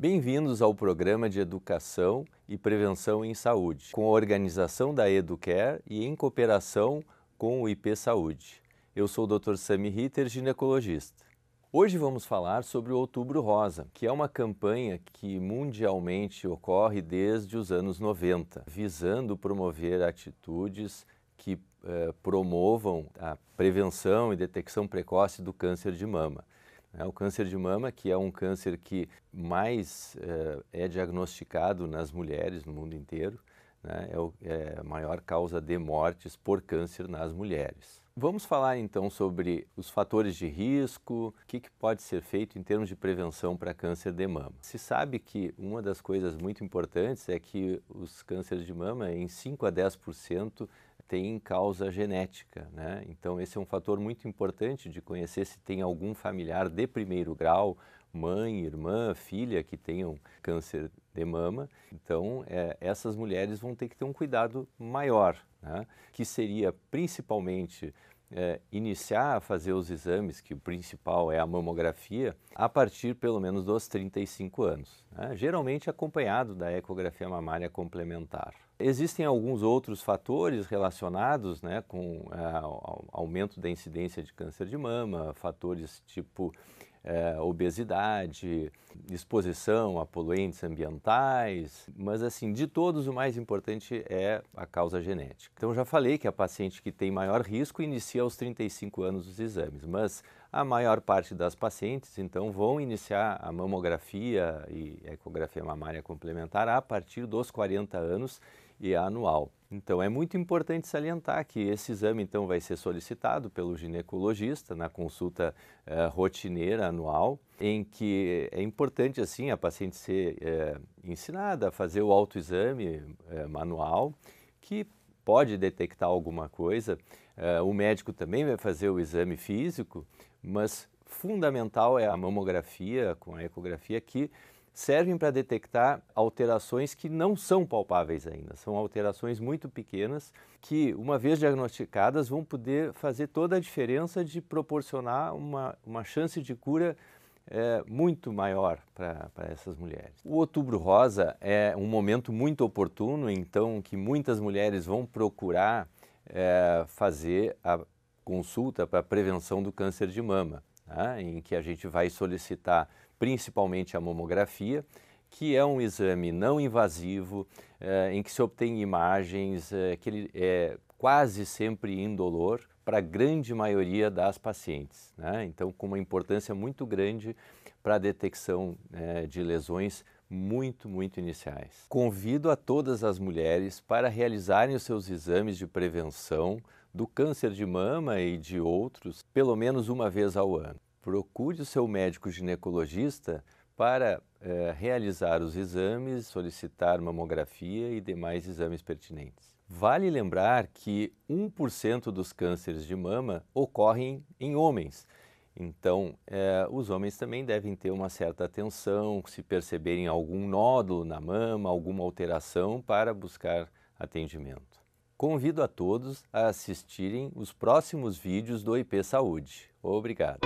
Bem-vindos ao programa de Educação e Prevenção em Saúde, com a organização da Educare e em cooperação com o IP Saúde. Eu sou o Dr. Sami Ritter, ginecologista. Hoje vamos falar sobre o Outubro Rosa, que é uma campanha que mundialmente ocorre desde os anos 90, visando promover atitudes que eh, promovam a prevenção e detecção precoce do câncer de mama. É, o câncer de mama, que é um câncer que mais eh, é diagnosticado nas mulheres no mundo inteiro, né, é, o, é a maior causa de mortes por câncer nas mulheres. Vamos falar então sobre os fatores de risco, o que, que, pode ser feito em termos de prevenção para câncer de mama. Se sabe que uma das coisas muito importantes é que os cânceres de mama, em 5 a 10%, tem causa genética, né? Então esse é um fator muito importante de conhecer se tem algum familiar de primeiro grau, mãe, irmã, filha que tenham câncer de mama. Então é, essas mulheres vão ter que ter um cuidado maior, né? que seria principalmente é, iniciar a fazer os exames, que o principal é a mamografia, a partir pelo menos dos 35 anos, né? geralmente acompanhado da ecografia mamária complementar. Existem alguns outros fatores relacionados né, com é, aumento da incidência de câncer de mama, fatores tipo é, obesidade, exposição a poluentes ambientais, mas assim, de todos o mais importante é a causa genética. Então já falei que a paciente que tem maior risco inicia aos 35 anos os exames, mas a maior parte das pacientes então vão iniciar a mamografia e ecografia mamária complementar a partir dos 40 anos e anual. Então é muito importante salientar que esse exame então vai ser solicitado pelo ginecologista na consulta eh, rotineira anual, em que é importante assim a paciente ser eh, ensinada a fazer o autoexame eh, manual, que pode detectar alguma coisa. O médico também vai fazer o exame físico, mas fundamental é a mamografia com a ecografia que servem para detectar alterações que não são palpáveis ainda. São alterações muito pequenas que, uma vez diagnosticadas, vão poder fazer toda a diferença de proporcionar uma, uma chance de cura é, muito maior para essas mulheres. O Outubro Rosa é um momento muito oportuno, então, que muitas mulheres vão procurar é, fazer a consulta para prevenção do câncer de mama, tá? em que a gente vai solicitar principalmente a mamografia, que é um exame não invasivo, é, em que se obtém imagens é, que ele é quase sempre indolor para a grande maioria das pacientes. Né? Então, com uma importância muito grande para a detecção é, de lesões muito, muito iniciais. Convido a todas as mulheres para realizarem os seus exames de prevenção do câncer de mama e de outros pelo menos uma vez ao ano procure o seu médico ginecologista para eh, realizar os exames, solicitar mamografia e demais exames pertinentes. Vale lembrar que 1% dos cânceres de mama ocorrem em homens. Então, eh, os homens também devem ter uma certa atenção se perceberem algum nódulo na mama, alguma alteração, para buscar atendimento. Convido a todos a assistirem os próximos vídeos do IP Saúde. Obrigado.